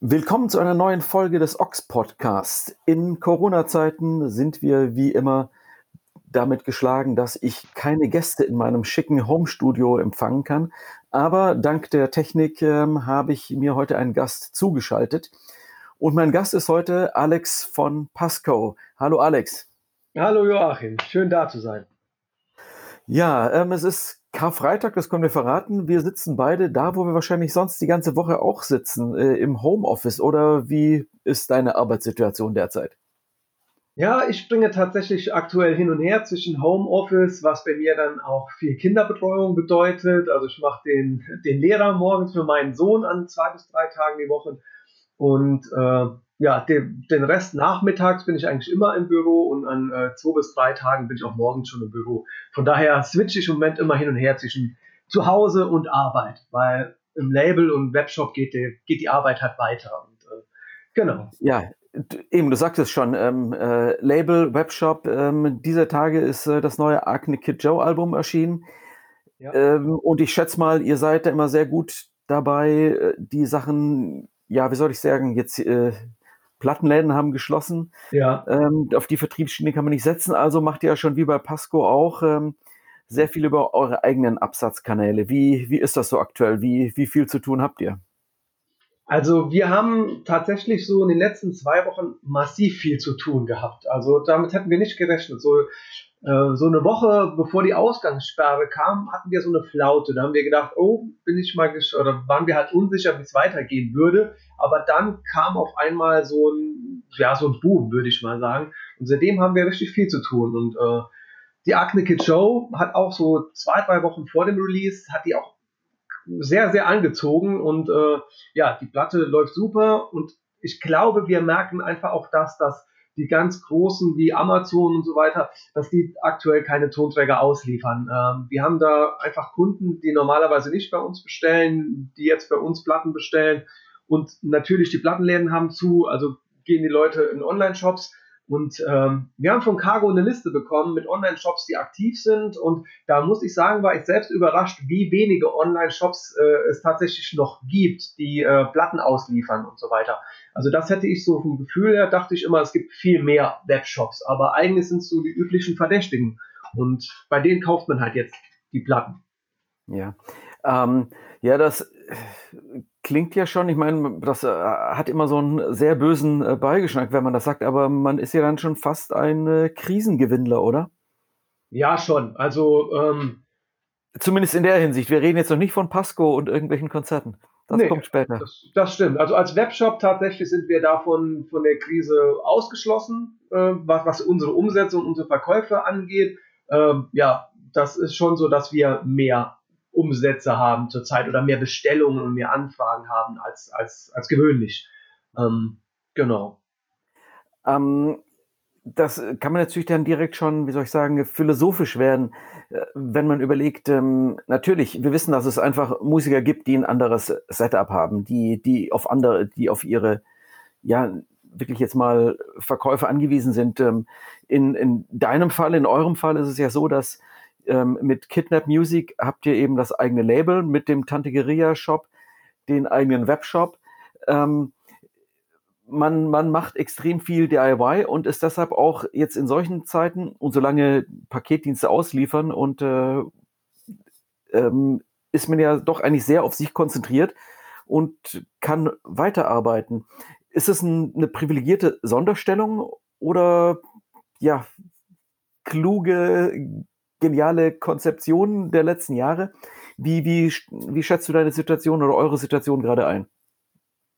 Willkommen zu einer neuen Folge des Ox Podcasts. In Corona-Zeiten sind wir wie immer damit geschlagen, dass ich keine Gäste in meinem schicken Homestudio empfangen kann. Aber dank der Technik ähm, habe ich mir heute einen Gast zugeschaltet. Und mein Gast ist heute Alex von Pasco. Hallo Alex. Hallo Joachim, schön da zu sein. Ja, ähm, es ist Karfreitag, das können wir verraten. Wir sitzen beide da, wo wir wahrscheinlich sonst die ganze Woche auch sitzen, äh, im Homeoffice. Oder wie ist deine Arbeitssituation derzeit? Ja, ich springe tatsächlich aktuell hin und her zwischen Homeoffice, was bei mir dann auch viel Kinderbetreuung bedeutet. Also ich mache den, den Lehrer morgens für meinen Sohn an zwei bis drei Tagen die Woche. Und äh, ja, den, den Rest nachmittags bin ich eigentlich immer im Büro und an äh, zwei bis drei Tagen bin ich auch morgens schon im Büro. Von daher switche ich im Moment immer hin und her zwischen zu Hause und Arbeit, weil im Label und Webshop geht die, geht die Arbeit halt weiter. Und, äh, genau. Ja, Eben, du sagtest schon, ähm, äh, Label, Webshop, ähm, dieser Tage ist äh, das neue Acne Kid Joe Album erschienen. Ja. Ähm, und ich schätze mal, ihr seid da immer sehr gut dabei, äh, die Sachen, ja, wie soll ich sagen, jetzt äh, Plattenläden haben geschlossen. Ja. Ähm, auf die Vertriebsschiene kann man nicht setzen, also macht ihr ja schon wie bei Pasco auch ähm, sehr viel über eure eigenen Absatzkanäle. Wie, wie ist das so aktuell? Wie, wie viel zu tun habt ihr? Also wir haben tatsächlich so in den letzten zwei Wochen massiv viel zu tun gehabt. Also damit hätten wir nicht gerechnet. So, so eine Woche bevor die Ausgangssperre kam, hatten wir so eine Flaute. Da haben wir gedacht, oh, bin ich mal oder waren wir halt unsicher, wie es weitergehen würde. Aber dann kam auf einmal so ein, ja, so ein Boom, würde ich mal sagen. Und seitdem haben wir richtig viel zu tun. Und äh, die Acne Kid Show hat auch so zwei, drei Wochen vor dem Release, hat die auch sehr, sehr angezogen und äh, ja, die Platte läuft super und ich glaube, wir merken einfach auch das, dass die ganz großen wie Amazon und so weiter, dass die aktuell keine Tonträger ausliefern. Ähm, wir haben da einfach Kunden, die normalerweise nicht bei uns bestellen, die jetzt bei uns Platten bestellen und natürlich die Plattenläden haben zu, also gehen die Leute in Online-Shops und ähm, wir haben von Cargo eine Liste bekommen mit Online-Shops, die aktiv sind. Und da muss ich sagen, war ich selbst überrascht, wie wenige Online-Shops äh, es tatsächlich noch gibt, die äh, Platten ausliefern und so weiter. Also das hätte ich so vom Gefühl her, dachte ich immer, es gibt viel mehr Webshops. Aber eigentlich sind es so die üblichen Verdächtigen. Und bei denen kauft man halt jetzt die Platten. Ja, ähm, ja, das klingt ja schon, ich meine, das äh, hat immer so einen sehr bösen äh, Beigeschmack, wenn man das sagt, aber man ist ja dann schon fast ein äh, Krisengewinnler, oder? Ja, schon. Also ähm, zumindest in der Hinsicht. Wir reden jetzt noch nicht von Pasco und irgendwelchen Konzerten. Das nee, kommt später. Das, das, stimmt. Also als Webshop tatsächlich sind wir davon von der Krise ausgeschlossen, äh, was, was, unsere Umsätze und unsere Verkäufe angeht. Ähm, ja, das ist schon so, dass wir mehr Umsätze haben zurzeit oder mehr Bestellungen und mehr Anfragen haben als, als, als gewöhnlich. Ähm, genau. Ähm, das kann man natürlich dann direkt schon, wie soll ich sagen, philosophisch werden, äh, wenn man überlegt, ähm, natürlich, wir wissen, dass es einfach Musiker gibt, die ein anderes Setup haben, die, die auf andere, die auf ihre, ja, wirklich jetzt mal Verkäufe angewiesen sind. Ähm, in, in deinem Fall, in eurem Fall ist es ja so, dass ähm, mit Kidnap Music habt ihr eben das eigene Label mit dem Tante Guerilla Shop, den eigenen Webshop. Ähm, man, man macht extrem viel DIY und ist deshalb auch jetzt in solchen Zeiten und solange Paketdienste ausliefern und äh, ähm, ist man ja doch eigentlich sehr auf sich konzentriert und kann weiterarbeiten. Ist es ein, eine privilegierte Sonderstellung oder ja, kluge geniale Konzeption der letzten Jahre. Wie, wie, wie schätzt du deine Situation oder eure Situation gerade ein?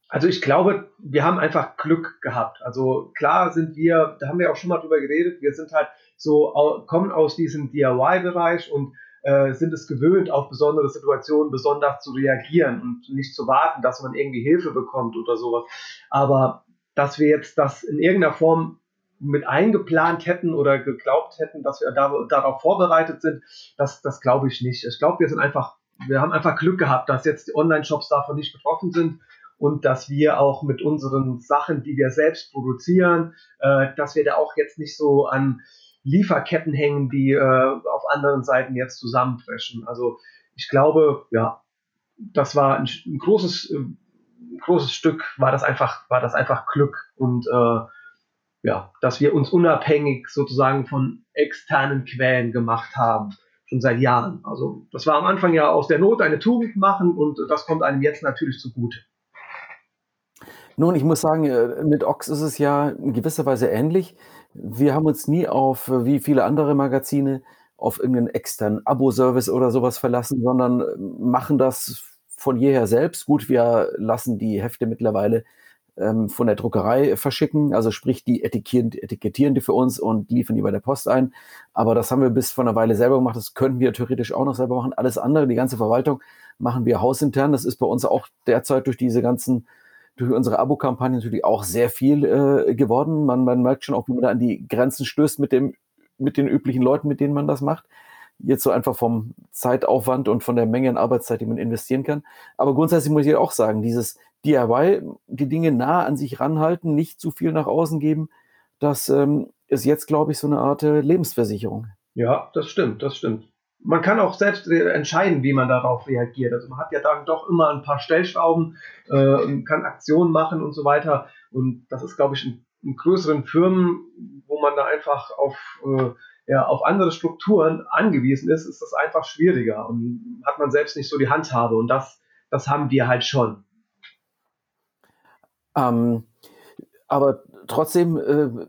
Also ich glaube, wir haben einfach Glück gehabt. Also klar sind wir, da haben wir auch schon mal drüber geredet, wir sind halt so, kommen aus diesem DIY-Bereich und äh, sind es gewöhnt, auf besondere Situationen besonders zu reagieren und nicht zu warten, dass man irgendwie Hilfe bekommt oder sowas. Aber dass wir jetzt das in irgendeiner Form mit eingeplant hätten oder geglaubt hätten, dass wir da, darauf vorbereitet sind, das, das glaube ich nicht. Ich glaube, wir sind einfach, wir haben einfach Glück gehabt, dass jetzt die Online-Shops davon nicht betroffen sind und dass wir auch mit unseren Sachen, die wir selbst produzieren, äh, dass wir da auch jetzt nicht so an Lieferketten hängen, die äh, auf anderen Seiten jetzt zusammenbrechen. Also ich glaube, ja, das war ein, ein großes, ein großes Stück, war das einfach, war das einfach Glück und äh, ja, dass wir uns unabhängig sozusagen von externen Quellen gemacht haben, schon seit Jahren. Also das war am Anfang ja aus der Not eine Tugend machen und das kommt einem jetzt natürlich zugute. Nun, ich muss sagen, äh, mit Ox ist es ja in gewisser Weise ähnlich. Wir haben uns nie auf, äh, wie viele andere Magazine, auf irgendeinen externen Abo-Service oder sowas verlassen, sondern äh, machen das von jeher selbst. Gut, wir lassen die Hefte mittlerweile ähm, von der Druckerei verschicken, also sprich, die etikettieren, etikettieren die für uns und liefern die bei der Post ein. Aber das haben wir bis vor einer Weile selber gemacht. Das könnten wir theoretisch auch noch selber machen. Alles andere, die ganze Verwaltung, machen wir hausintern. Das ist bei uns auch derzeit durch diese ganzen durch unsere Abo-Kampagne natürlich auch sehr viel äh, geworden. Man, man merkt schon auch, wie man da an die Grenzen stößt mit dem, mit den üblichen Leuten, mit denen man das macht. Jetzt so einfach vom Zeitaufwand und von der Menge an Arbeitszeit, die man investieren kann. Aber grundsätzlich muss ich auch sagen, dieses DIY, die Dinge nah an sich ranhalten, nicht zu viel nach außen geben, das ähm, ist jetzt, glaube ich, so eine Art äh, Lebensversicherung. Ja, das stimmt, das stimmt man kann auch selbst entscheiden, wie man darauf reagiert. Also man hat ja dann doch immer ein paar Stellschrauben, äh, kann Aktionen machen und so weiter. Und das ist, glaube ich, in, in größeren Firmen, wo man da einfach auf, äh, ja, auf andere Strukturen angewiesen ist, ist das einfach schwieriger und hat man selbst nicht so die Handhabe. Und das, das haben wir halt schon. Ähm, aber trotzdem äh, äh,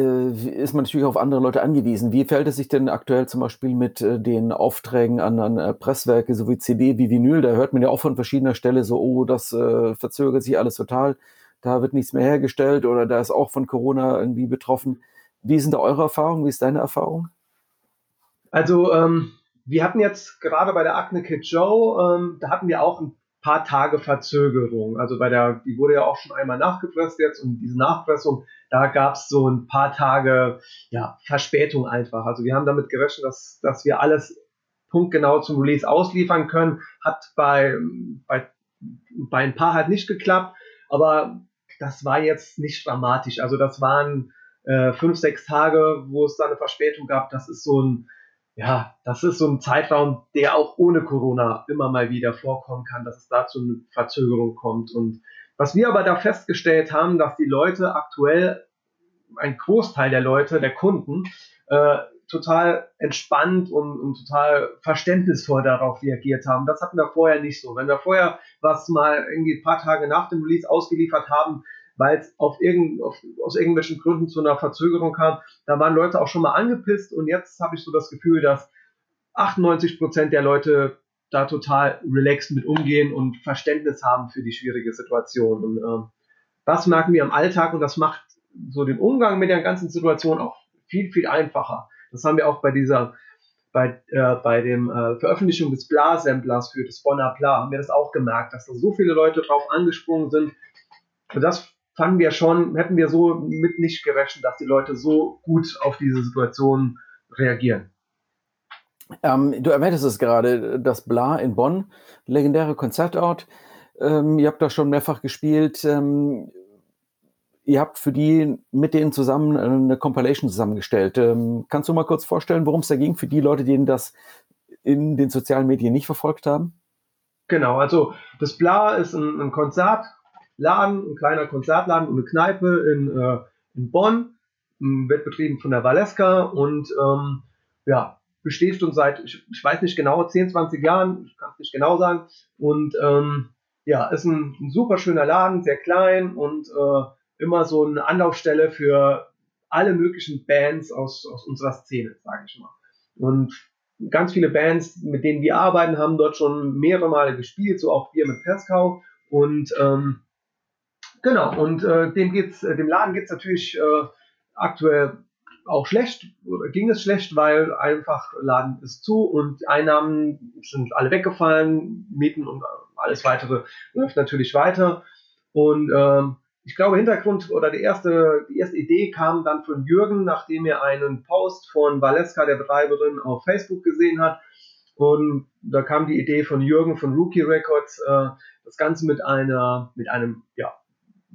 ist man natürlich auf andere Leute angewiesen. Wie fällt es sich denn aktuell zum Beispiel mit äh, den Aufträgen an, an äh, Presswerke sowie CD wie Vinyl? Da hört man ja auch von verschiedener Stelle so, oh, das äh, verzögert sich alles total, da wird nichts mehr hergestellt oder da ist auch von Corona irgendwie betroffen. Wie sind da eure Erfahrungen? Wie ist deine Erfahrung? Also, ähm, wir hatten jetzt gerade bei der Acne Kid Joe, ähm, da hatten wir auch ein paar Tage Verzögerung. Also bei der, die wurde ja auch schon einmal nachgepresst jetzt und diese Nachpressung, da gab es so ein paar Tage ja, Verspätung einfach. Also wir haben damit gerechnet, dass, dass wir alles punktgenau zum Release ausliefern können. Hat bei, bei, bei ein paar halt nicht geklappt, aber das war jetzt nicht dramatisch. Also das waren äh, fünf, sechs Tage, wo es da eine Verspätung gab. Das ist so ein ja, das ist so ein Zeitraum, der auch ohne Corona immer mal wieder vorkommen kann, dass es da zu einer Verzögerung kommt. Und was wir aber da festgestellt haben, dass die Leute aktuell, ein Großteil der Leute, der Kunden, äh, total entspannt und, und, total verständnisvoll darauf reagiert haben. Das hatten wir vorher nicht so. Wenn wir vorher was mal irgendwie ein paar Tage nach dem Release ausgeliefert haben, weil es auf irgend, auf, aus irgendwelchen Gründen zu einer Verzögerung kam. Da waren Leute auch schon mal angepisst und jetzt habe ich so das Gefühl, dass 98 Prozent der Leute da total relaxed mit umgehen und Verständnis haben für die schwierige Situation. Und äh, das merken wir im Alltag und das macht so den Umgang mit der ganzen Situation auch viel, viel einfacher. Das haben wir auch bei dieser, bei, äh, bei dem äh, Veröffentlichung des Bla-Samplers für das Bonner Bla, haben wir das auch gemerkt, dass da so viele Leute drauf angesprungen sind. Und das fanden wir schon, hätten wir so mit nicht gerechnet, dass die Leute so gut auf diese Situation reagieren. Ähm, du erwähntest es gerade, das Bla in Bonn, legendäre Konzertort. Ähm, ihr habt da schon mehrfach gespielt. Ähm, ihr habt für die mit denen zusammen eine Compilation zusammengestellt. Ähm, kannst du mal kurz vorstellen, worum es da ging für die Leute, die das in den sozialen Medien nicht verfolgt haben? Genau, also das Bla ist ein, ein Konzert, Laden, ein kleiner Konzertladen und eine Kneipe in, äh, in Bonn, wird betrieben von der Valeska und ähm, ja, besteht schon seit, ich, ich, weiß nicht genau, 10, 20 Jahren, ich kann es nicht genau sagen. Und ähm, ja, ist ein, ein, super schöner Laden, sehr klein und äh, immer so eine Anlaufstelle für alle möglichen Bands aus, aus unserer Szene, sage ich mal. Und ganz viele Bands, mit denen wir arbeiten, haben dort schon mehrere Male gespielt, so auch wir mit Peskau. Und ähm, Genau, und äh, dem geht's, äh, dem Laden geht es natürlich äh, aktuell auch schlecht, oder ging es schlecht, weil einfach Laden ist zu und Einnahmen sind alle weggefallen, Mieten und alles weitere läuft natürlich weiter. Und ähm, ich glaube, Hintergrund oder die erste, die erste Idee kam dann von Jürgen, nachdem er einen Post von Valeska, der Betreiberin, auf Facebook gesehen hat. Und da kam die Idee von Jürgen von Rookie Records, äh, das Ganze mit einer, mit einem, ja,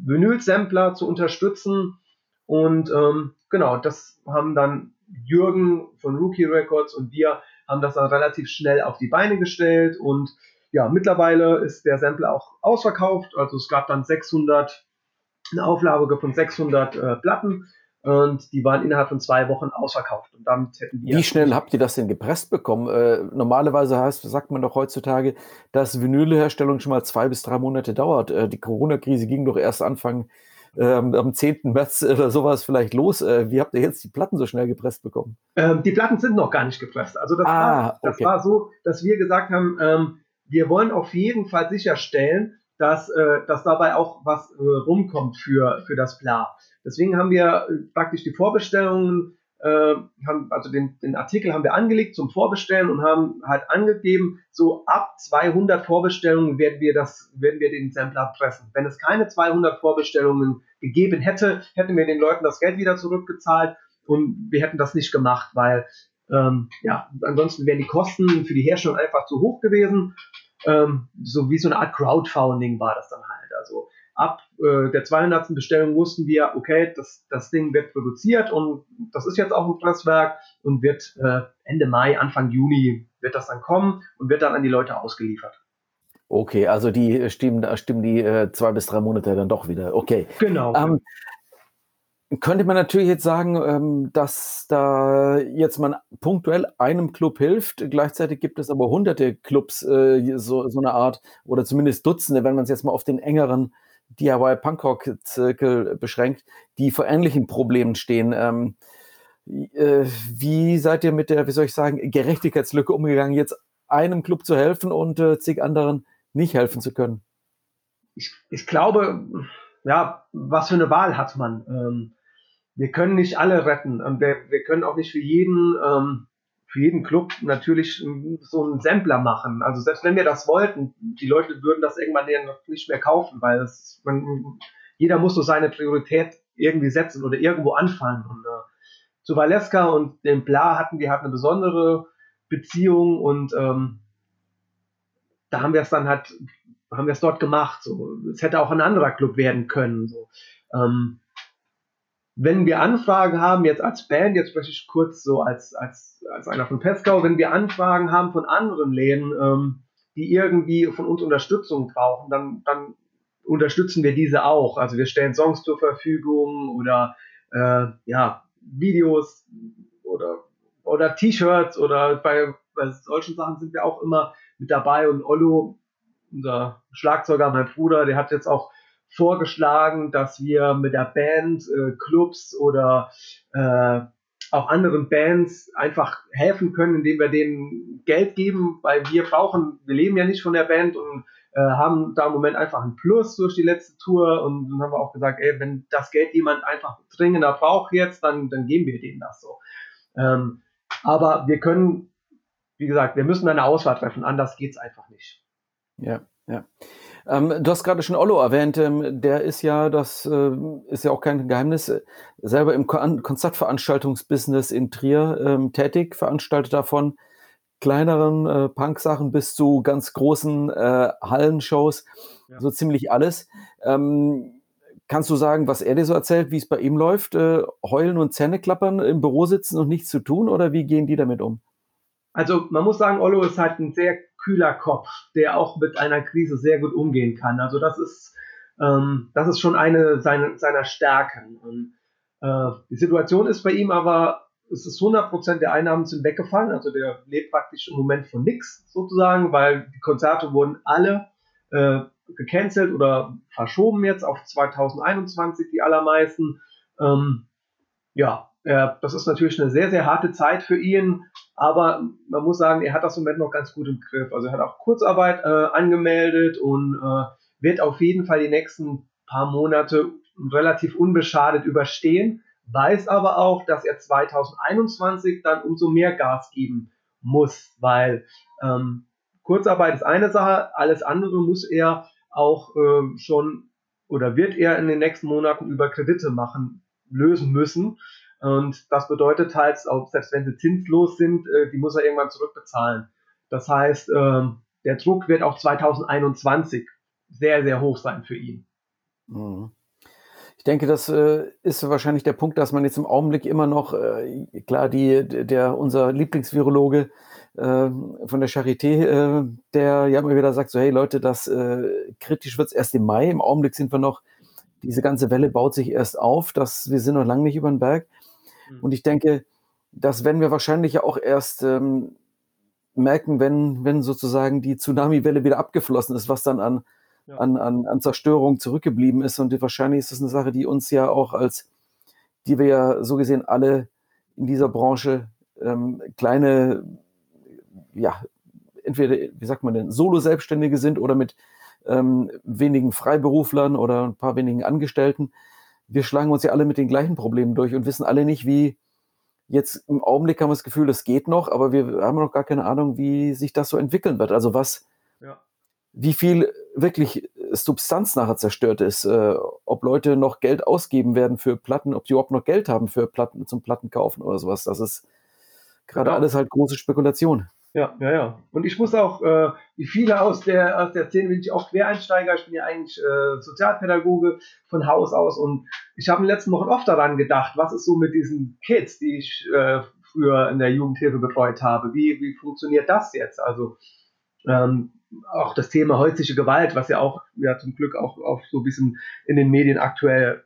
Vinyl-Sampler zu unterstützen. Und ähm, genau, das haben dann Jürgen von Rookie Records und wir haben das dann relativ schnell auf die Beine gestellt und ja, mittlerweile ist der Sampler auch ausverkauft. Also es gab dann 600, eine Auflage von 600 äh, Platten und die waren innerhalb von zwei Wochen ausverkauft. Und damit hätten wir Wie schnell habt ihr das denn gepresst bekommen? Äh, normalerweise heißt, sagt man doch heutzutage, dass Vinylherstellung schon mal zwei bis drei Monate dauert. Äh, die Corona-Krise ging doch erst Anfang ähm, am 10. März oder sowas vielleicht los. Äh, wie habt ihr jetzt die Platten so schnell gepresst bekommen? Ähm, die Platten sind noch gar nicht gepresst. Also das, ah, war, das okay. war so, dass wir gesagt haben, ähm, wir wollen auf jeden Fall sicherstellen, dass, äh, dass dabei auch was äh, rumkommt für, für das Bla. Deswegen haben wir äh, praktisch die Vorbestellungen, äh, haben, also den, den Artikel haben wir angelegt zum Vorbestellen und haben halt angegeben, so ab 200 Vorbestellungen werden wir das, werden wir den Sampler pressen. Wenn es keine 200 Vorbestellungen gegeben hätte, hätten wir den Leuten das Geld wieder zurückgezahlt und wir hätten das nicht gemacht, weil ähm, ja, ansonsten wären die Kosten für die Herstellung einfach zu hoch gewesen. Ähm, so wie so eine Art Crowdfunding war das dann halt. Also ab äh, der 200. Bestellung wussten wir, okay, das, das Ding wird produziert und das ist jetzt auch ein Presswerk und wird äh, Ende Mai, Anfang Juni wird das dann kommen und wird dann an die Leute ausgeliefert. Okay, also die stimmen, stimmen die äh, zwei bis drei Monate dann doch wieder. Okay. Genau. Ähm, könnte man natürlich jetzt sagen, ähm, dass da jetzt man punktuell einem Club hilft. Gleichzeitig gibt es aber hunderte Clubs, äh, so, so eine Art, oder zumindest Dutzende, wenn man es jetzt mal auf den engeren DIY Punkrock Zirkel beschränkt, die vor ähnlichen Problemen stehen. Ähm, äh, wie seid ihr mit der, wie soll ich sagen, Gerechtigkeitslücke umgegangen, jetzt einem Club zu helfen und äh, zig anderen nicht helfen zu können? Ich, ich glaube, ja, was für eine Wahl hat man? Ähm, wir können nicht alle retten. Wir, wir können auch nicht für jeden, ähm, für jeden Club natürlich so einen Sampler machen. Also selbst wenn wir das wollten, die Leute würden das irgendwann nicht mehr kaufen, weil das, man, jeder muss so seine Priorität irgendwie setzen oder irgendwo anfangen. Und äh, zu Valeska und dem Bla hatten wir halt eine besondere Beziehung und ähm, da haben wir es dann halt, haben wir es dort gemacht. So. Es hätte auch ein anderer Club werden können. So. Ähm, wenn wir Anfragen haben, jetzt als Band, jetzt spreche ich kurz so als, als, als einer von Peskau, wenn wir Anfragen haben von anderen Läden, ähm, die irgendwie von uns Unterstützung brauchen, dann, dann unterstützen wir diese auch. Also wir stellen Songs zur Verfügung oder äh, ja, Videos oder, oder T-Shirts oder bei, bei solchen Sachen sind wir auch immer mit dabei und Ollo, unser Schlagzeuger, mein Bruder, der hat jetzt auch vorgeschlagen, dass wir mit der Band, äh, Clubs oder äh, auch anderen Bands einfach helfen können, indem wir denen Geld geben, weil wir brauchen, wir leben ja nicht von der Band und äh, haben da im Moment einfach einen Plus durch die letzte Tour und dann haben wir auch gesagt, ey, wenn das Geld jemand einfach dringender braucht jetzt, dann, dann geben wir denen das so. Ähm, aber wir können, wie gesagt, wir müssen eine Auswahl treffen, anders geht's einfach nicht. Ja, ja. Ähm, du hast gerade schon Ollo erwähnt, ähm, der ist ja, das äh, ist ja auch kein Geheimnis, äh, selber im Kon Konzertveranstaltungsbusiness in Trier ähm, tätig, veranstaltet davon kleineren äh, Punk-Sachen bis zu ganz großen äh, Hallenshows, ja. so ziemlich alles. Ähm, kannst du sagen, was er dir so erzählt, wie es bei ihm läuft? Äh, heulen und Zähne klappern, im Büro sitzen und nichts zu tun oder wie gehen die damit um? Also man muss sagen, Ollo ist halt ein sehr kühler Kopf, der auch mit einer Krise sehr gut umgehen kann. Also das ist, ähm, das ist schon eine seiner, seiner Stärken. Und, äh, die Situation ist bei ihm aber, es ist 100% der Einnahmen sind weggefallen. Also der lebt praktisch im Moment von nichts sozusagen, weil die Konzerte wurden alle äh, gecancelt oder verschoben jetzt auf 2021, die allermeisten. Ähm, ja, äh, das ist natürlich eine sehr, sehr harte Zeit für ihn, aber man muss sagen, er hat das im Moment noch ganz gut im Griff. Also er hat auch Kurzarbeit äh, angemeldet und äh, wird auf jeden Fall die nächsten paar Monate relativ unbeschadet überstehen, weiß aber auch, dass er 2021 dann umso mehr Gas geben muss, weil ähm, Kurzarbeit ist eine Sache, alles andere muss er auch ähm, schon oder wird er in den nächsten Monaten über Kredite machen, lösen müssen. Und das bedeutet halt, auch selbst wenn sie zinslos sind, äh, die muss er irgendwann zurückbezahlen. Das heißt, äh, der Druck wird auch 2021 sehr, sehr hoch sein für ihn. Mhm. Ich denke, das äh, ist wahrscheinlich der Punkt, dass man jetzt im Augenblick immer noch, äh, klar, die, der, unser Lieblingsvirologe äh, von der Charité, der ja immer wieder sagt, so, hey Leute, das kritisch wird es erst im Mai. Im Augenblick sind wir noch, diese ganze Welle baut sich erst auf, dass wir sind noch lange nicht über den Berg. Mhm. Und ich denke, das werden wir wahrscheinlich ja auch erst ähm, merken, wenn, wenn sozusagen die Tsunami-Welle wieder abgeflossen ist, was dann an ja. an, an, an Zerstörung zurückgeblieben ist. Und wahrscheinlich ist das eine Sache, die uns ja auch als, die wir ja so gesehen alle in dieser Branche ähm, kleine, ja, entweder, wie sagt man denn, Solo-Selbstständige sind oder mit ähm, wenigen Freiberuflern oder ein paar wenigen Angestellten. Wir schlagen uns ja alle mit den gleichen Problemen durch und wissen alle nicht, wie jetzt im Augenblick haben wir das Gefühl, das geht noch, aber wir haben noch gar keine Ahnung, wie sich das so entwickeln wird. Also was, ja wie viel wirklich Substanz nachher zerstört ist, äh, ob Leute noch Geld ausgeben werden für Platten, ob die überhaupt noch Geld haben für Platten zum Platten kaufen oder sowas. Das ist gerade genau. alles halt große Spekulation. Ja, ja, ja. Und ich muss auch, äh, wie viele aus der, aus der Szene bin ich auch Quereinsteiger. Ich bin ja eigentlich äh, Sozialpädagoge von Haus aus und ich habe in den letzten Wochen oft daran gedacht, was ist so mit diesen Kids, die ich äh, früher in der Jugendhilfe betreut habe. Wie, wie funktioniert das jetzt? Also ähm, auch das Thema häusliche Gewalt, was ja auch ja zum Glück auch, auch so ein bisschen in den Medien aktuell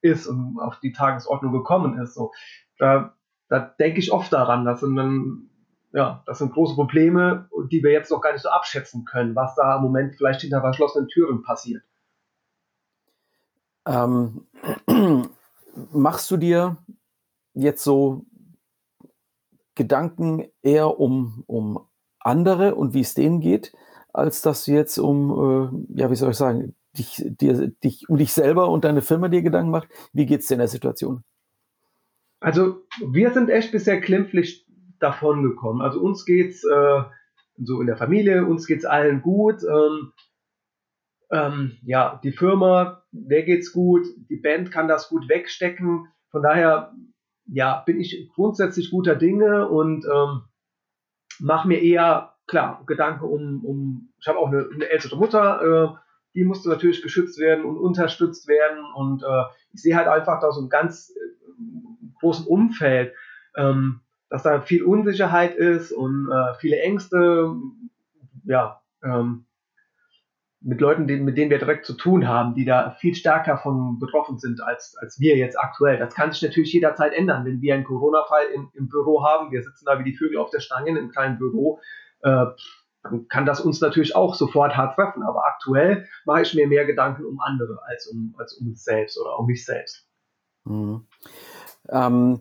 ist und auf die Tagesordnung gekommen ist. So, da, da denke ich oft daran, dass sind dann, ja, das sind große Probleme, die wir jetzt noch gar nicht so abschätzen können, was da im Moment vielleicht hinter verschlossenen Türen passiert. Ähm, machst du dir jetzt so Gedanken eher um, um andere und wie es denen geht, als dass du jetzt um, äh, ja, wie soll ich sagen, dich, dir, dich, um dich selber und deine Firma dir Gedanken macht. Wie geht es dir in der Situation? Also, wir sind echt bisher klimpflich davon gekommen. Also, uns geht's äh, so in der Familie, uns geht es allen gut. Ähm, ähm, ja, die Firma, der geht's gut, die Band kann das gut wegstecken. Von daher, ja, bin ich grundsätzlich guter Dinge und ähm, mache mir eher, klar, Gedanken um, um ich habe auch eine, eine, ältere Mutter, äh, die musste natürlich geschützt werden und unterstützt werden und äh, ich sehe halt einfach da so ein ganz äh, großen Umfeld, ähm, dass da viel Unsicherheit ist und äh, viele Ängste, ja, ähm, mit Leuten, die, mit denen wir direkt zu tun haben, die da viel stärker von betroffen sind als, als wir jetzt aktuell. Das kann sich natürlich jederzeit ändern. Wenn wir einen Corona-Fall im, Büro haben, wir sitzen da wie die Vögel auf der Stange in einem kleinen Büro, äh, dann kann das uns natürlich auch sofort hart treffen. Aber aktuell mache ich mir mehr Gedanken um andere als um, als um uns selbst oder um mich selbst. Mhm. Ähm,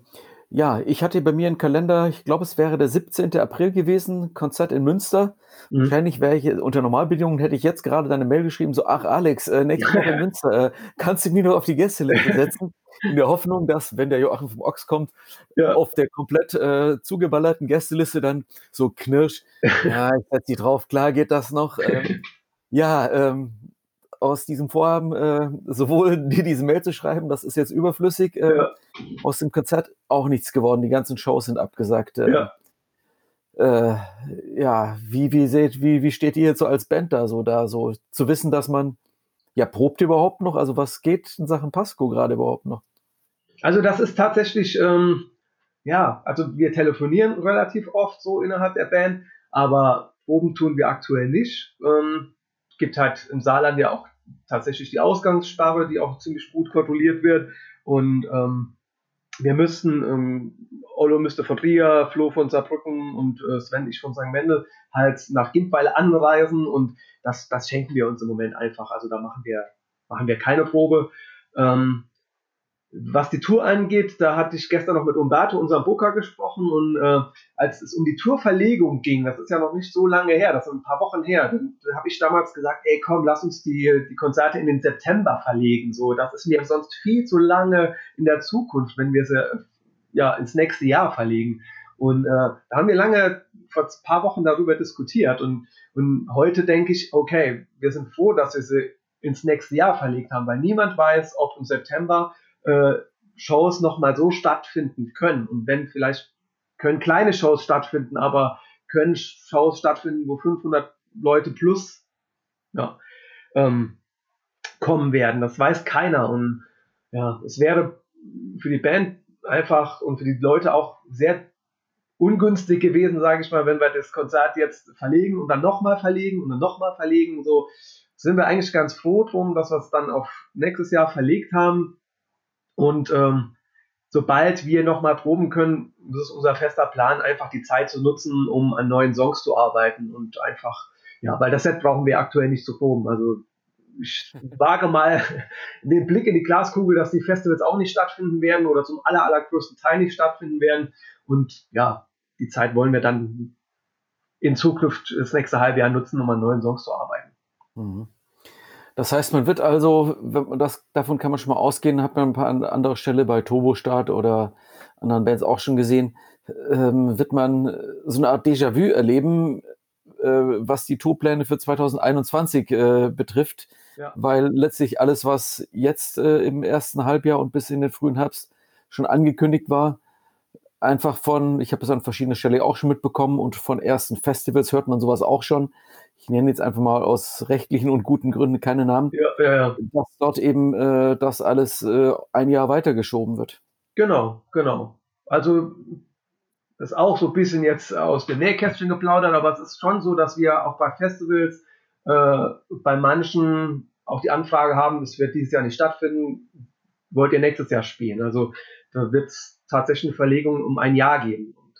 ja, ich hatte bei mir einen Kalender, ich glaube, es wäre der 17. April gewesen, Konzert in Münster. Mhm. Wahrscheinlich wäre ich unter Normalbedingungen hätte ich jetzt gerade deine Mail geschrieben, so, ach Alex, äh, nächste Woche in Münster, äh, kannst du mich nur auf die Gästeliste setzen? In der Hoffnung, dass, wenn der Joachim vom Ochs kommt, ja. auf der komplett äh, zugeballerten Gästeliste dann so knirsch, ja, ich setze die drauf, klar geht das noch. Ähm, ja, ähm, aus diesem Vorhaben, äh, sowohl dir diese Mail zu schreiben, das ist jetzt überflüssig, äh, ja. aus dem Konzert auch nichts geworden. Die ganzen Shows sind abgesagt. Äh, ja. Äh, ja, wie, wie, seht, wie, wie steht ihr jetzt so als Band da so da, so zu wissen, dass man, ja, probt ihr überhaupt noch? Also was geht in Sachen Pasco gerade überhaupt noch? Also das ist tatsächlich, ähm, ja, also wir telefonieren relativ oft so innerhalb der Band, aber proben tun wir aktuell nicht. Ähm, gibt halt im Saarland ja auch tatsächlich die Ausgangssperre, die auch ziemlich gut kontrolliert wird. Und ähm, wir müssten, ähm, Olo müsste von Trier, Flo von Saarbrücken und äh, Sven, ich von St. Mendel, halt nach Gindweile anreisen und das, das schenken wir uns im Moment einfach. Also da machen wir, machen wir keine Probe. Ähm, was die Tour angeht, da hatte ich gestern noch mit Umberto, unserem Booker, gesprochen und äh, als es um die Tourverlegung ging, das ist ja noch nicht so lange her, das ist ein paar Wochen her, dann habe ich damals gesagt, ey komm, lass uns die, die Konzerte in den September verlegen. So, das ist mir sonst viel zu lange in der Zukunft, wenn wir sie ja ins nächste Jahr verlegen. Und äh, da haben wir lange vor ein paar Wochen darüber diskutiert und, und heute denke ich, okay, wir sind froh, dass wir sie ins nächste Jahr verlegt haben, weil niemand weiß, ob im September äh, Shows nochmal so stattfinden können. Und wenn vielleicht können kleine Shows stattfinden, aber können Shows stattfinden, wo 500 Leute plus ja, ähm, kommen werden. Das weiß keiner. Und ja, es wäre für die Band einfach und für die Leute auch sehr ungünstig gewesen, sage ich mal, wenn wir das Konzert jetzt verlegen und dann nochmal verlegen und dann nochmal verlegen. So sind wir eigentlich ganz froh drum, dass wir es dann auf nächstes Jahr verlegt haben. Und ähm, sobald wir nochmal proben können, das ist unser fester Plan, einfach die Zeit zu nutzen, um an neuen Songs zu arbeiten und einfach, ja, weil das Set brauchen wir aktuell nicht zu proben. Also ich wage mal den Blick in die Glaskugel, dass die Festivals auch nicht stattfinden werden oder zum aller, allergrößten Teil nicht stattfinden werden. Und ja, die Zeit wollen wir dann in Zukunft das nächste halbe Jahr nutzen, um an neuen Songs zu arbeiten. Mhm. Das heißt, man wird also, das, davon kann man schon mal ausgehen, hat man ein paar andere Stelle bei Turbostart oder anderen Bands auch schon gesehen, ähm, wird man so eine Art Déjà-vu erleben, äh, was die Tourpläne für 2021 äh, betrifft, ja. weil letztlich alles, was jetzt äh, im ersten Halbjahr und bis in den frühen Herbst schon angekündigt war, einfach von, ich habe es an verschiedener Stelle auch schon mitbekommen und von ersten Festivals hört man sowas auch schon. Ich nenne jetzt einfach mal aus rechtlichen und guten Gründen keine Namen, ja, ja, ja. dass dort eben äh, das alles äh, ein Jahr weitergeschoben wird. Genau, genau. Also das ist auch so ein bisschen jetzt aus dem Nähkästchen geplaudert, aber es ist schon so, dass wir auch bei Festivals äh, bei manchen auch die Anfrage haben, es wird dieses Jahr nicht stattfinden, wollt ihr nächstes Jahr spielen? Also da wird es tatsächlich eine Verlegung um ein Jahr geben. Und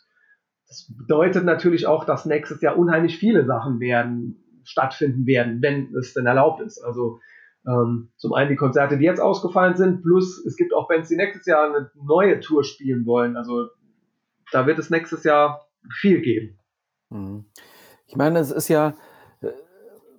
das bedeutet natürlich auch, dass nächstes Jahr unheimlich viele Sachen werden, stattfinden werden, wenn es denn erlaubt ist. Also ähm, zum einen die Konzerte, die jetzt ausgefallen sind, plus es gibt auch Bands, die nächstes Jahr eine neue Tour spielen wollen. Also da wird es nächstes Jahr viel geben. Mhm. Ich meine, es ist ja, äh,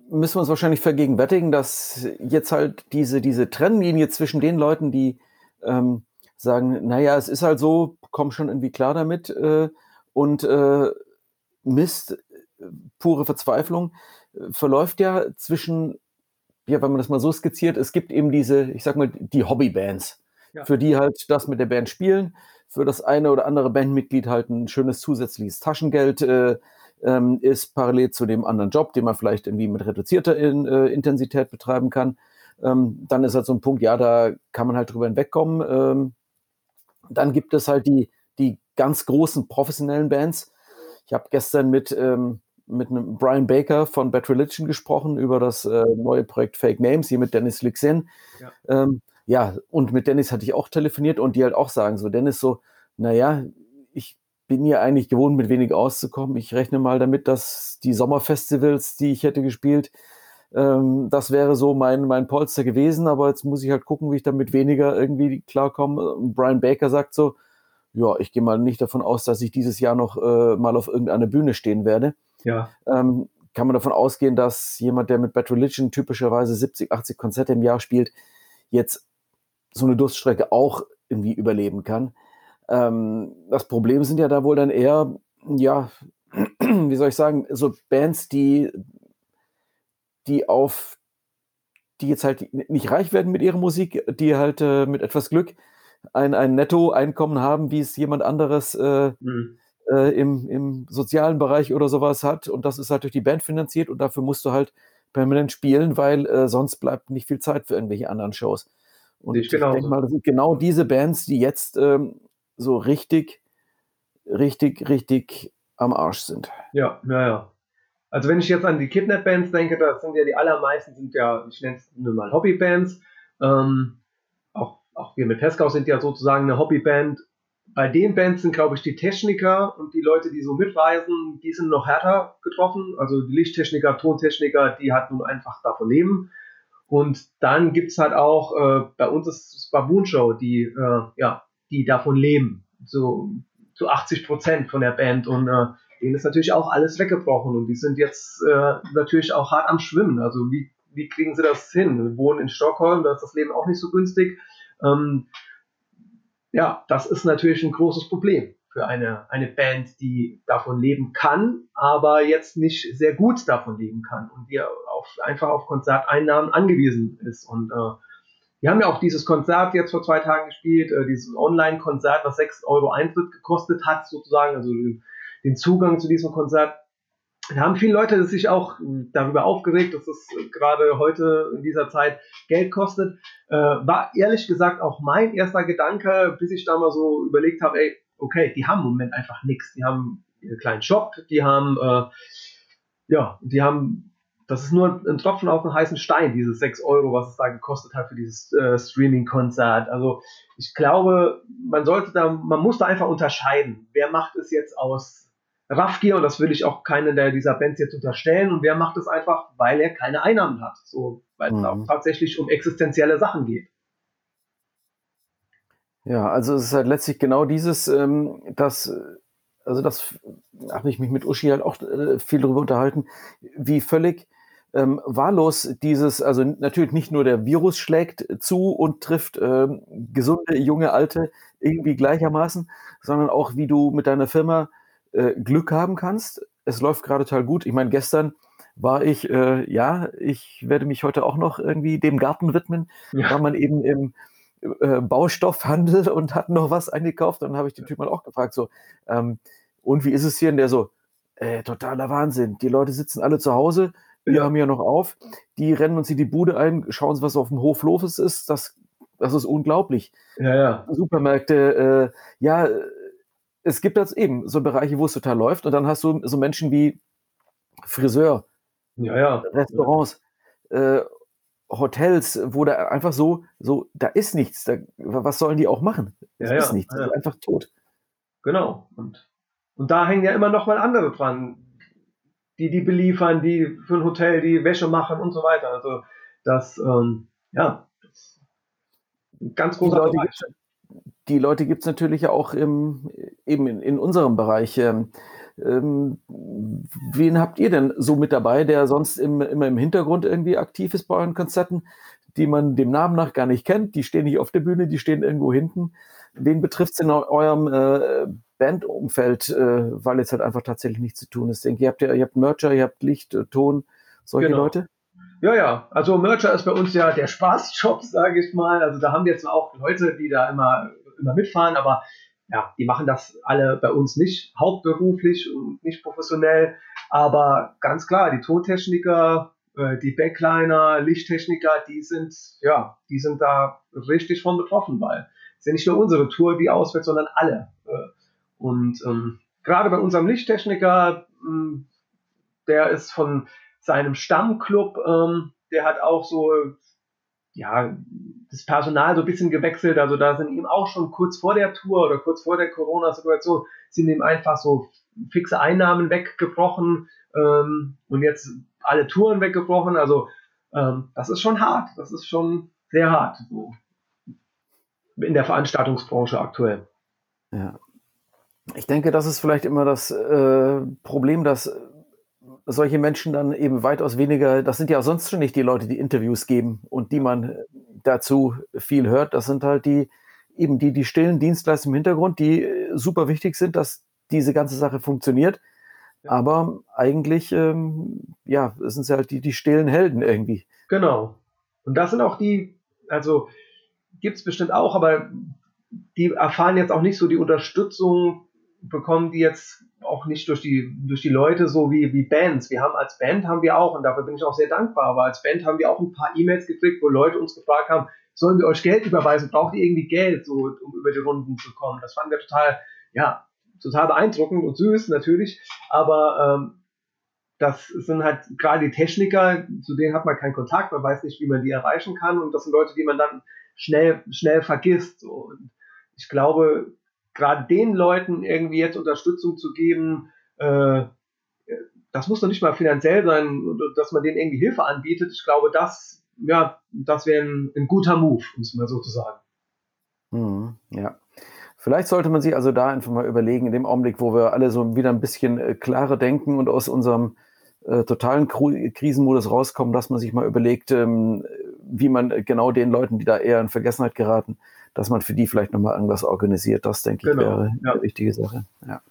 müssen wir uns wahrscheinlich vergegenwärtigen, dass jetzt halt diese, diese Trennlinie zwischen den Leuten, die ähm, sagen, naja, es ist halt so, komm schon irgendwie klar damit äh, und äh, Mist, pure Verzweiflung, äh, verläuft ja zwischen, ja, wenn man das mal so skizziert, es gibt eben diese, ich sag mal, die Hobbybands, ja. für die halt das mit der Band spielen, für das eine oder andere Bandmitglied halt ein schönes zusätzliches Taschengeld äh, ähm, ist, parallel zu dem anderen Job, den man vielleicht irgendwie mit reduzierter in, äh, Intensität betreiben kann. Ähm, dann ist halt so ein Punkt, ja, da kann man halt drüber hinwegkommen. Ähm, dann gibt es halt die, die ganz großen professionellen Bands. Ich habe gestern mit, ähm, mit einem Brian Baker von Bad Religion gesprochen über das äh, neue Projekt Fake Names, hier mit Dennis Lixen. Ja. Ähm, ja, und mit Dennis hatte ich auch telefoniert und die halt auch sagen, so Dennis so, naja, ich bin ja eigentlich gewohnt, mit wenig auszukommen. Ich rechne mal damit, dass die Sommerfestivals, die ich hätte gespielt, ähm, das wäre so mein, mein Polster gewesen, aber jetzt muss ich halt gucken, wie ich damit weniger irgendwie klarkomme. Brian Baker sagt so, ja, ich gehe mal nicht davon aus, dass ich dieses Jahr noch äh, mal auf irgendeiner Bühne stehen werde. Ja. Ähm, kann man davon ausgehen, dass jemand, der mit Bad Religion typischerweise 70, 80 Konzerte im Jahr spielt, jetzt so eine Durststrecke auch irgendwie überleben kann. Ähm, das Problem sind ja da wohl dann eher, ja, wie soll ich sagen, so Bands, die die auf, die jetzt halt nicht reich werden mit ihrer Musik, die halt äh, mit etwas Glück ein, ein Nettoeinkommen haben, wie es jemand anderes äh, mhm. äh, im, im sozialen Bereich oder sowas hat. Und das ist halt durch die Band finanziert und dafür musst du halt permanent spielen, weil äh, sonst bleibt nicht viel Zeit für irgendwelche anderen Shows. Und ich, ich denke mal, das sind genau diese Bands, die jetzt ähm, so richtig, richtig, richtig am Arsch sind. Ja, ja, ja. Also wenn ich jetzt an die Kidnap-Bands denke, das sind ja die allermeisten, sind ja, ich nenne es nur mal Hobbybands. Ähm, auch, auch wir mit Pescau sind ja sozusagen eine Hobbyband. Bei den Bands sind, glaube ich, die Techniker und die Leute, die so mitreisen, die sind noch härter getroffen. Also die Lichttechniker, Tontechniker, die halt nun einfach davon leben. Und dann gibt es halt auch, äh, bei uns ist es Baboon Show, die, äh, ja, die davon leben. So zu 80 Prozent von der Band. Und äh, denen ist natürlich auch alles weggebrochen. Und die sind jetzt äh, natürlich auch hart am Schwimmen. Also wie, wie kriegen sie das hin? Wir wohnen in Stockholm, da ist das Leben auch nicht so günstig. Ähm, ja, das ist natürlich ein großes Problem für eine, eine Band, die davon leben kann, aber jetzt nicht sehr gut davon leben kann und die auf, einfach auf Konzerteinnahmen angewiesen ist. Und äh, wir haben ja auch dieses Konzert jetzt vor zwei Tagen gespielt, äh, dieses Online-Konzert, was 6 Euro Eintritt gekostet hat, sozusagen, also den, Zugang zu diesem Konzert. Da haben viele Leute sich auch darüber aufgeregt, dass es gerade heute in dieser Zeit Geld kostet. Äh, war ehrlich gesagt auch mein erster Gedanke, bis ich da mal so überlegt habe, ey, okay, die haben im Moment einfach nichts. Die haben ihren kleinen Shop, die haben, äh, ja, die haben, das ist nur ein Tropfen auf den heißen Stein, diese 6 Euro, was es da gekostet hat für dieses äh, Streaming-Konzert. Also ich glaube, man sollte da, man muss da einfach unterscheiden. Wer macht es jetzt aus Raffgier, und das will ich auch keinen der dieser Bands jetzt unterstellen, und wer macht es einfach, weil er keine Einnahmen hat. So, weil mhm. es auch tatsächlich um existenzielle Sachen geht. Ja, also es ist halt letztlich genau dieses, ähm, das, also das habe ich mich mit Uschi halt auch äh, viel darüber unterhalten, wie völlig ähm, wahllos dieses, also natürlich nicht nur der Virus schlägt zu und trifft ähm, gesunde, junge, alte irgendwie gleichermaßen, sondern auch wie du mit deiner Firma äh, Glück haben kannst. Es läuft gerade total gut. Ich meine, gestern war ich, äh, ja, ich werde mich heute auch noch irgendwie dem Garten widmen, ja. da man eben im äh, Baustoffhandel und hat noch was eingekauft. Dann habe ich den Typ mal auch gefragt, so, ähm, und wie ist es hier? Und der so, äh, totaler Wahnsinn. Die Leute sitzen alle zu Hause, wir ja. haben ja noch auf, die rennen uns in die Bude ein, schauen uns, was auf dem Hof los ist. Das, das ist unglaublich. Ja, ja. Supermärkte, äh, ja, es gibt jetzt eben so Bereiche, wo es total läuft. Und dann hast du so Menschen wie Friseur, ja, ja. Restaurants, äh, Hotels, wo da einfach so, so, da ist nichts. Da, was sollen die auch machen? Es ja, ist ja, nichts, ja. ist einfach tot. Genau. Und, und da hängen ja immer noch mal andere dran, die die beliefern, die für ein Hotel die Wäsche machen und so weiter. Also das, ähm, ja, das ganz großer die Leute, die Leute gibt es natürlich auch im, eben in, in unserem Bereich. Ähm, ähm, wen habt ihr denn so mit dabei, der sonst im, immer im Hintergrund irgendwie aktiv ist bei euren Konzerten, die man dem Namen nach gar nicht kennt? Die stehen nicht auf der Bühne, die stehen irgendwo hinten. Wen betrifft es in eurem äh, Bandumfeld, äh, weil jetzt halt einfach tatsächlich nichts zu tun ist? Ich denke, ihr habt ja, ihr habt Mercher, ihr habt Licht, äh, Ton, solche genau. Leute? Ja, ja. Also Mercher ist bei uns ja der Spaßjob, sage ich mal. Also da haben wir jetzt auch Leute, die da immer, immer mitfahren, aber ja, die machen das alle bei uns nicht hauptberuflich und nicht professionell, aber ganz klar, die Tontechniker, äh, die Backliner, Lichttechniker, die sind, ja, die sind da richtig von betroffen, weil es ist ja nicht nur unsere Tour, die ausfällt, sondern alle. Äh, und ähm, gerade bei unserem Lichttechniker, hm, der ist von seinem Stammclub, ähm, der hat auch so ja, das Personal so ein bisschen gewechselt. Also da sind ihm auch schon kurz vor der Tour oder kurz vor der Corona-Situation sind ihm einfach so fixe Einnahmen weggebrochen ähm, und jetzt alle Touren weggebrochen. Also ähm, das ist schon hart. Das ist schon sehr hart so in der Veranstaltungsbranche aktuell. Ja. Ich denke, das ist vielleicht immer das äh, Problem, dass solche Menschen dann eben weitaus weniger, das sind ja sonst schon nicht die Leute, die Interviews geben und die man dazu viel hört. Das sind halt die, eben die, die stillen Dienstleister im Hintergrund, die äh, super wichtig sind, dass diese ganze Sache funktioniert. Ja. Aber eigentlich, ähm, ja, sind sie halt die, die stillen Helden irgendwie. Genau. Und das sind auch die, also gibt es bestimmt auch, aber die erfahren jetzt auch nicht so die Unterstützung, bekommen die jetzt auch nicht durch die, durch die Leute so wie, wie Bands. Wir haben als Band haben wir auch, und dafür bin ich auch sehr dankbar, aber als Band haben wir auch ein paar E-Mails gekriegt, wo Leute uns gefragt haben, sollen wir euch Geld überweisen? Braucht ihr irgendwie Geld, so, um über die Runden zu kommen? Das fanden wir total, ja, total beeindruckend und süß natürlich, aber ähm, das sind halt gerade die Techniker, zu denen hat man keinen Kontakt, man weiß nicht, wie man die erreichen kann und das sind Leute, die man dann schnell, schnell vergisst. Und ich glaube, gerade den Leuten irgendwie jetzt Unterstützung zu geben, äh, das muss doch nicht mal finanziell sein, dass man denen irgendwie Hilfe anbietet. Ich glaube, das ja, das wäre ein, ein, guter Move, muss man sozusagen. Mhm, ja. Vielleicht sollte man sich also da einfach mal überlegen, in dem Augenblick, wo wir alle so wieder ein bisschen äh, klarer denken und aus unserem äh, totalen Krisenmodus rauskommen, dass man sich mal überlegt, ähm, wie man genau den Leuten, die da eher in Vergessenheit geraten, dass man für die vielleicht nochmal irgendwas organisiert. Das, denke genau, ich, wäre ja. eine wichtige Sache. Ja.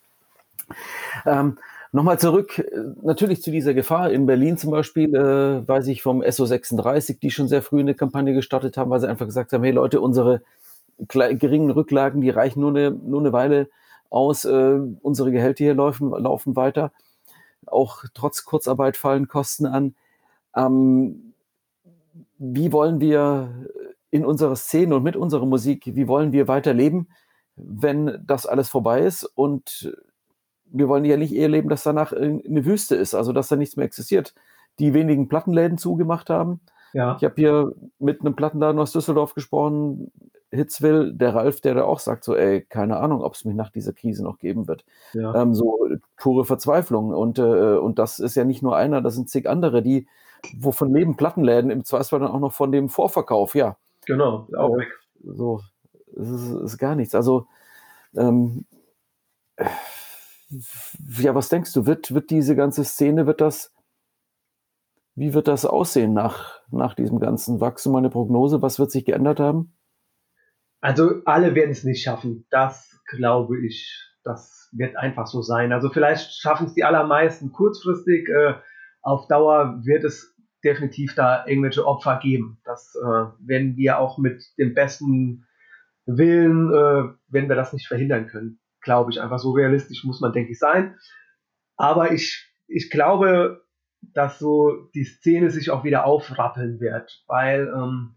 Ähm, Nochmal zurück, äh, natürlich zu dieser Gefahr. In Berlin zum Beispiel, äh, weiß ich vom SO36, die schon sehr früh eine Kampagne gestartet haben, weil sie einfach gesagt haben, hey Leute, unsere geringen Rücklagen, die reichen nur eine, nur eine Weile aus. Äh, unsere Gehälter hier laufen, laufen weiter. Auch trotz Kurzarbeit fallen Kosten an. Ähm, wie wollen wir in unserer Szene und mit unserer Musik, wie wollen wir weiterleben, wenn das alles vorbei ist? Und wir wollen ja nicht eher leben, dass danach eine Wüste ist, also dass da nichts mehr existiert. Die wenigen Plattenläden zugemacht haben. Ja. Ich habe hier mit einem Plattenladen aus Düsseldorf gesprochen, Hitzville, der Ralf, der da auch sagt, so, ey, keine Ahnung, ob es mich nach dieser Krise noch geben wird. Ja. Ähm, so pure Verzweiflung. Und, äh, und das ist ja nicht nur einer, das sind zig andere, die, wovon leben Plattenläden, im Zweifelsfall dann auch noch von dem Vorverkauf, ja. Genau, auch äh, weg. So, es ist, ist, gar nichts. Also, ähm, ja, was denkst du, wird, wird diese ganze Szene, wird das, wie wird das aussehen nach, nach diesem ganzen Wachstum? Eine Prognose, was wird sich geändert haben? Also alle werden es nicht schaffen. Das glaube ich. Das wird einfach so sein. Also vielleicht schaffen es die allermeisten kurzfristig. Äh, auf Dauer wird es definitiv da irgendwelche Opfer geben. Das äh, werden wir auch mit dem besten Willen, äh, wenn wir das nicht verhindern können. Glaube ich. Einfach so realistisch muss man, denke ich, sein. Aber ich, ich glaube, dass so die Szene sich auch wieder aufrappeln wird, weil ähm,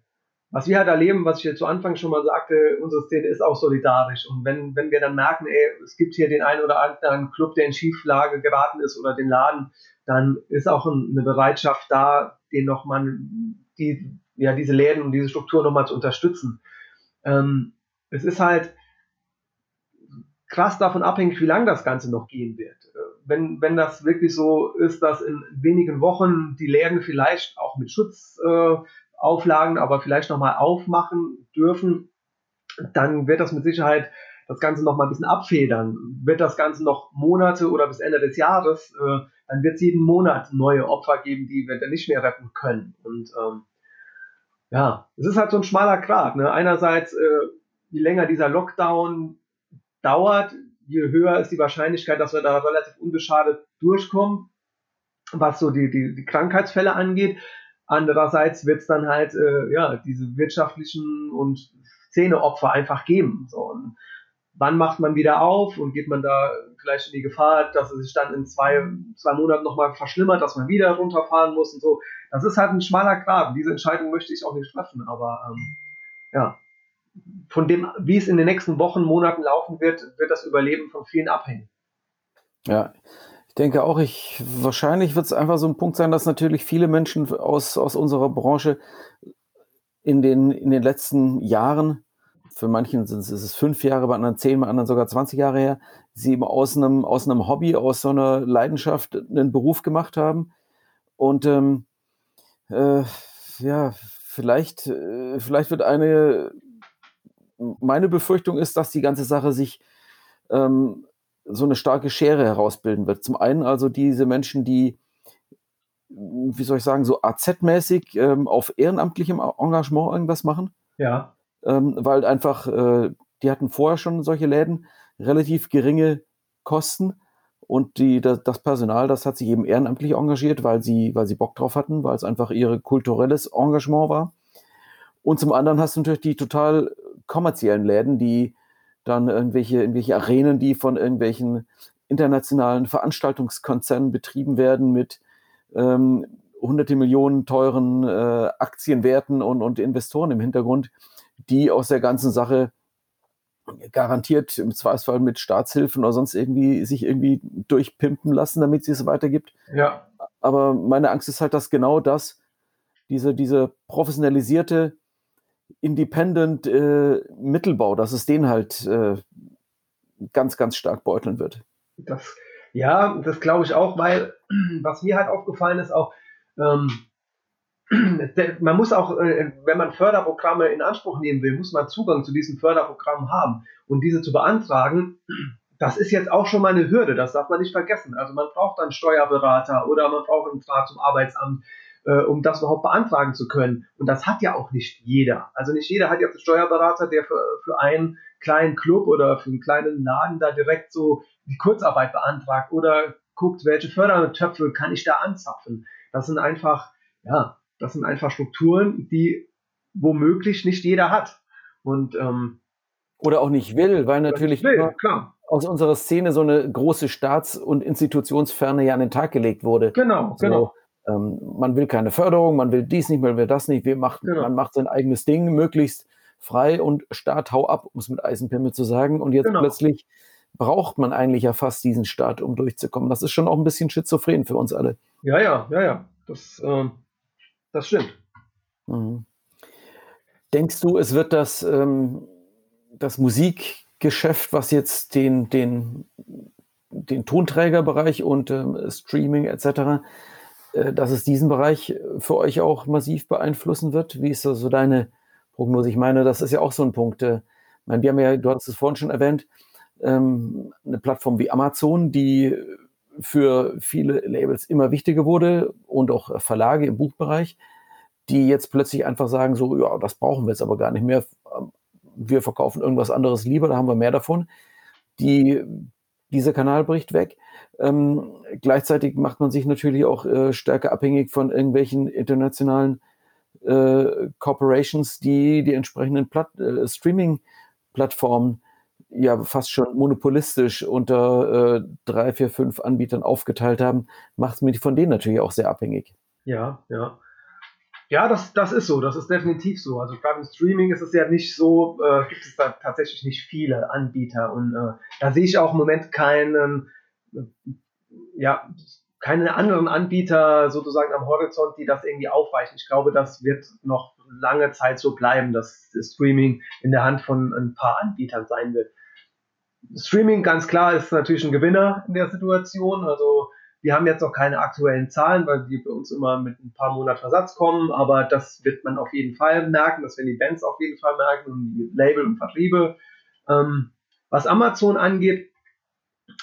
was wir halt erleben, was ich jetzt zu Anfang schon mal sagte, unsere Szene ist auch solidarisch. Und wenn, wenn wir dann merken, ey, es gibt hier den einen oder anderen Club, der in Schieflage geraten ist oder den Laden, dann ist auch eine Bereitschaft da, den nochmal, die, ja, diese Läden und diese Struktur nochmal zu unterstützen. Ähm, es ist halt krass davon abhängig, wie lange das Ganze noch gehen wird. Wenn, wenn das wirklich so ist, dass in wenigen Wochen die Läden vielleicht auch mit Schutz äh, aber vielleicht nochmal aufmachen dürfen, dann wird das mit Sicherheit das Ganze nochmal ein bisschen abfedern. Wird das Ganze noch Monate oder bis Ende des Jahres, äh, dann wird es jeden Monat neue Opfer geben, die wir dann nicht mehr retten können. Und ähm, ja, es ist halt so ein schmaler Grat. Ne? Einerseits, äh, je länger dieser Lockdown dauert, je höher ist die Wahrscheinlichkeit, dass wir da relativ unbeschadet durchkommen, was so die, die, die Krankheitsfälle angeht. Andererseits wird es dann halt äh, ja, diese wirtschaftlichen und Szeneopfer einfach geben. So. Und wann macht man wieder auf und geht man da vielleicht in die Gefahr, dass es sich dann in zwei, zwei Monaten nochmal verschlimmert, dass man wieder runterfahren muss und so. Das ist halt ein schmaler Graben. Diese Entscheidung möchte ich auch nicht treffen, aber ähm, ja, von dem, wie es in den nächsten Wochen, Monaten laufen wird, wird das Überleben von vielen abhängen. Ja, ich denke auch, ich, wahrscheinlich wird es einfach so ein Punkt sein, dass natürlich viele Menschen aus, aus unserer Branche in den, in den letzten Jahren, für manchen sind es, ist es fünf Jahre, bei anderen zehn, bei anderen sogar 20 Jahre her, sie eben aus einem, aus einem Hobby, aus so einer Leidenschaft einen Beruf gemacht haben. Und ähm, äh, ja, vielleicht, äh, vielleicht wird eine, meine Befürchtung ist, dass die ganze Sache sich ähm, so eine starke Schere herausbilden wird. Zum einen also diese Menschen, die, wie soll ich sagen, so AZ-mäßig ähm, auf ehrenamtlichem Engagement irgendwas machen. Ja. Ähm, weil einfach, äh, die hatten vorher schon solche Läden, relativ geringe Kosten und die, das, Personal, das hat sich eben ehrenamtlich engagiert, weil sie, weil sie Bock drauf hatten, weil es einfach ihr kulturelles Engagement war. Und zum anderen hast du natürlich die total kommerziellen Läden, die dann irgendwelche, irgendwelche Arenen, die von irgendwelchen internationalen Veranstaltungskonzernen betrieben werden mit ähm, hunderte Millionen teuren äh, Aktienwerten und, und Investoren im Hintergrund, die aus der ganzen Sache garantiert im Zweifelsfall mit Staatshilfen oder sonst irgendwie sich irgendwie durchpimpen lassen, damit sie es weitergibt. Ja. Aber meine Angst ist halt, dass genau das, diese, diese professionalisierte Independent äh, Mittelbau, dass es den halt äh, ganz, ganz stark beuteln wird. Das, ja, das glaube ich auch, weil was mir halt aufgefallen ist, auch ähm, man muss auch, äh, wenn man Förderprogramme in Anspruch nehmen will, muss man Zugang zu diesen Förderprogrammen haben. Und diese zu beantragen, das ist jetzt auch schon mal eine Hürde, das darf man nicht vergessen. Also man braucht einen Steuerberater oder man braucht einen Draht zum Arbeitsamt, äh, um das überhaupt beantragen zu können. Und das hat ja auch nicht jeder. Also nicht jeder hat jetzt einen Steuerberater, der für, für einen kleinen Club oder für einen kleinen Laden da direkt so die Kurzarbeit beantragt oder guckt, welche Fördertöpfe kann ich da anzapfen. Das sind einfach, ja, das sind einfach Strukturen, die womöglich nicht jeder hat. Und ähm, oder auch nicht will, weil natürlich will, aus unserer Szene so eine große Staats- und Institutionsferne ja an den Tag gelegt wurde. Genau, so, genau. Ähm, man will keine Förderung, man will dies nicht, man will das nicht, wir macht, genau. man macht sein eigenes Ding möglichst frei und Staat hau ab, um es mit Eisenpimmel zu sagen. Und jetzt genau. plötzlich braucht man eigentlich ja fast diesen Staat, um durchzukommen. Das ist schon auch ein bisschen schizophren für uns alle. Ja, ja, ja, ja. Das, ähm, das stimmt. Mhm. Denkst du, es wird das, ähm, das Musikgeschäft, was jetzt den, den, den Tonträgerbereich und ähm, Streaming etc., äh, dass es diesen Bereich für euch auch massiv beeinflussen wird? Wie ist da so deine Prognose? Ich meine, das ist ja auch so ein Punkt. Äh, meine, wir haben ja, du hast es vorhin schon erwähnt, ähm, eine Plattform wie Amazon, die für viele Labels immer wichtiger wurde und auch Verlage im Buchbereich, die jetzt plötzlich einfach sagen, so, ja, das brauchen wir jetzt aber gar nicht mehr. Wir verkaufen irgendwas anderes lieber, da haben wir mehr davon. Die, dieser Kanal bricht weg. Ähm, gleichzeitig macht man sich natürlich auch äh, stärker abhängig von irgendwelchen internationalen äh, Corporations, die die entsprechenden äh, Streaming-Plattformen ja fast schon monopolistisch unter äh, drei, vier, fünf Anbietern aufgeteilt haben, macht es mich von denen natürlich auch sehr abhängig. Ja, ja. Ja, das, das ist so, das ist definitiv so. Also gerade im Streaming ist es ja nicht so, äh, gibt es da tatsächlich nicht viele Anbieter und äh, da sehe ich auch im Moment keinen, äh, ja, keine anderen Anbieter sozusagen am Horizont, die das irgendwie aufweichen. Ich glaube, das wird noch lange Zeit so bleiben, dass Streaming in der Hand von ein paar Anbietern sein wird. Streaming ganz klar ist natürlich ein Gewinner in der Situation. Also wir haben jetzt noch keine aktuellen Zahlen, weil die bei uns immer mit ein paar Monaten Versatz kommen, aber das wird man auf jeden Fall merken, das werden die Bands auf jeden Fall merken und die Label und Vertriebe. Ähm, was Amazon angeht,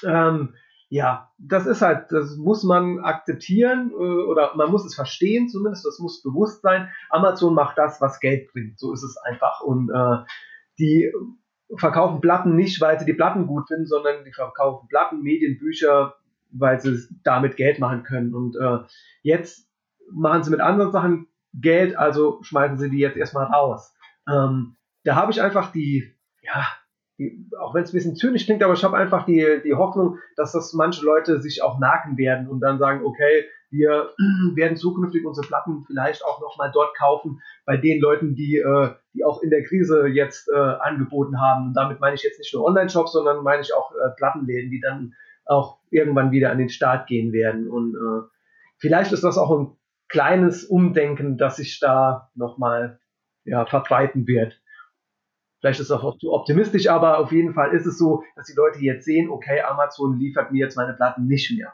ähm, ja, das ist halt, das muss man akzeptieren äh, oder man muss es verstehen zumindest, das muss bewusst sein. Amazon macht das, was Geld bringt, so ist es einfach. Und äh, die verkaufen Platten nicht, weil sie die Platten gut finden, sondern die verkaufen Platten, Medien, Bücher, weil sie damit Geld machen können. Und äh, jetzt machen sie mit anderen Sachen Geld, also schmeißen sie die jetzt erstmal raus. Ähm, da habe ich einfach die, ja, die, auch wenn es ein bisschen zynisch klingt, aber ich habe einfach die, die Hoffnung, dass das manche Leute sich auch merken werden und dann sagen, okay, wir werden zukünftig unsere Platten vielleicht auch nochmal dort kaufen, bei den Leuten, die, äh, die auch in der Krise jetzt äh, angeboten haben. Und damit meine ich jetzt nicht nur Online-Shops, sondern meine ich auch äh, Plattenläden, die dann auch irgendwann wieder an den Start gehen werden. Und äh, vielleicht ist das auch ein kleines Umdenken, das sich da nochmal ja, verbreiten wird. Vielleicht ist das auch zu optimistisch, aber auf jeden Fall ist es so, dass die Leute jetzt sehen, okay, Amazon liefert mir jetzt meine Platten nicht mehr.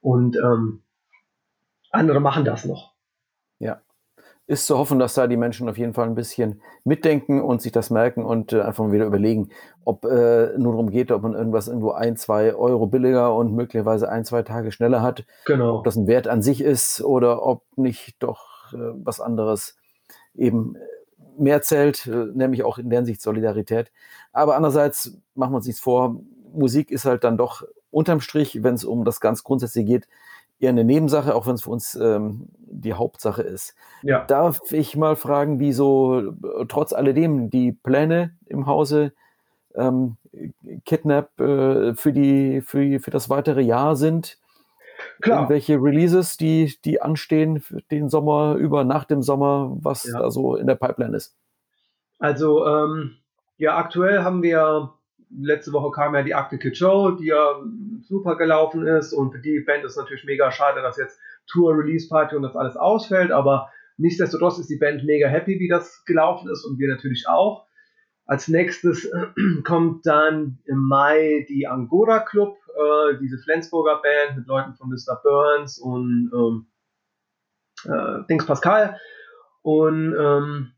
Und ähm, andere machen das noch. Ja. Ist zu hoffen, dass da die Menschen auf jeden Fall ein bisschen mitdenken und sich das merken und äh, einfach mal wieder überlegen, ob äh, nur darum geht, ob man irgendwas irgendwo ein, zwei Euro billiger und möglicherweise ein, zwei Tage schneller hat. Genau. Ob das ein Wert an sich ist oder ob nicht doch äh, was anderes eben mehr zählt, äh, nämlich auch in der Hinsicht Solidarität. Aber andererseits machen wir uns nichts vor, Musik ist halt dann doch unterm Strich, wenn es um das ganz Grundsätzliche geht, eher eine Nebensache, auch wenn es für uns ähm, die Hauptsache ist. Ja. Darf ich mal fragen, wie so äh, trotz alledem die Pläne im Hause ähm, Kidnap äh, für, die, für, für das weitere Jahr sind? Klar. Irgendwelche Releases, die, die anstehen für den Sommer über, nach dem Sommer, was ja. da so in der Pipeline ist? Also, ähm, ja, aktuell haben wir, letzte Woche kam ja die Arctic Show, die ja super gelaufen ist und für die Band ist natürlich mega schade, dass jetzt Tour, Release Party und das alles ausfällt, aber nichtsdestotrotz ist die Band mega happy, wie das gelaufen ist und wir natürlich auch. Als nächstes kommt dann im Mai die Angora Club, äh, diese Flensburger Band mit Leuten von Mr. Burns und ähm, äh, Dings Pascal. Und ähm,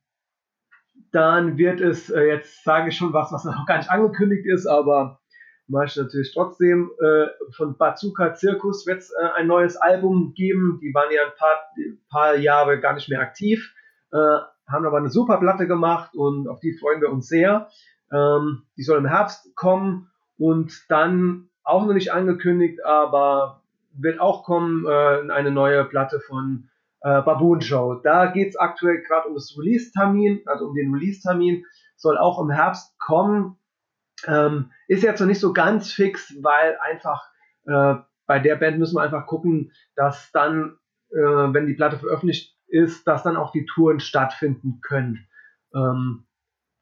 dann wird es, äh, jetzt sage ich schon was, was noch gar nicht angekündigt ist, aber mache ich natürlich trotzdem. Äh, von Bazooka Zirkus wird es äh, ein neues Album geben. Die waren ja ein paar, paar Jahre gar nicht mehr aktiv, äh, haben aber eine super Platte gemacht und auf die freuen wir uns sehr. Ähm, die soll im Herbst kommen und dann auch noch nicht angekündigt, aber wird auch kommen, äh, eine neue Platte von äh, Baboon Show. Da geht es aktuell gerade um das Release-Termin, also um den Release-Termin, soll auch im Herbst kommen. Ähm, ist jetzt noch nicht so ganz fix, weil einfach äh, bei der Band müssen wir einfach gucken, dass dann, äh, wenn die Platte veröffentlicht ist, dass dann auch die Touren stattfinden können. Ähm,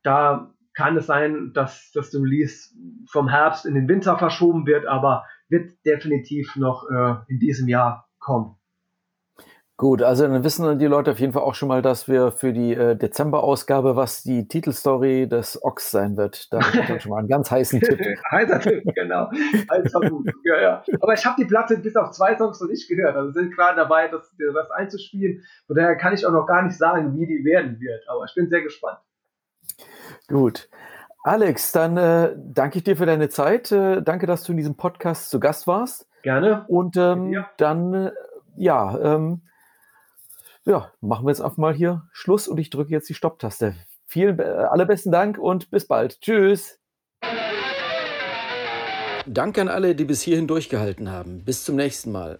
da kann es sein, dass das Release vom Herbst in den Winter verschoben wird, aber wird definitiv noch äh, in diesem Jahr kommen. Gut, also dann wissen die Leute auf jeden Fall auch schon mal, dass wir für die äh, Dezember-Ausgabe, was die Titelstory des Ochs sein wird. Da habe ich schon mal einen ganz heißen Tipp. Heißer Tipp, genau. ja, ja. Aber ich habe die Platte bis auf zwei Songs noch nicht gehört. Also sind gerade dabei, das, das einzuspielen. Von daher kann ich auch noch gar nicht sagen, wie die werden wird. Aber ich bin sehr gespannt. Gut. Alex, dann äh, danke ich dir für deine Zeit. Äh, danke, dass du in diesem Podcast zu Gast warst. Gerne. Und ähm, ja. dann, äh, ja, ähm, ja, machen wir jetzt einfach mal hier Schluss und ich drücke jetzt die Stopptaste. Vielen, äh, allerbesten Dank und bis bald. Tschüss. Danke an alle, die bis hierhin durchgehalten haben. Bis zum nächsten Mal.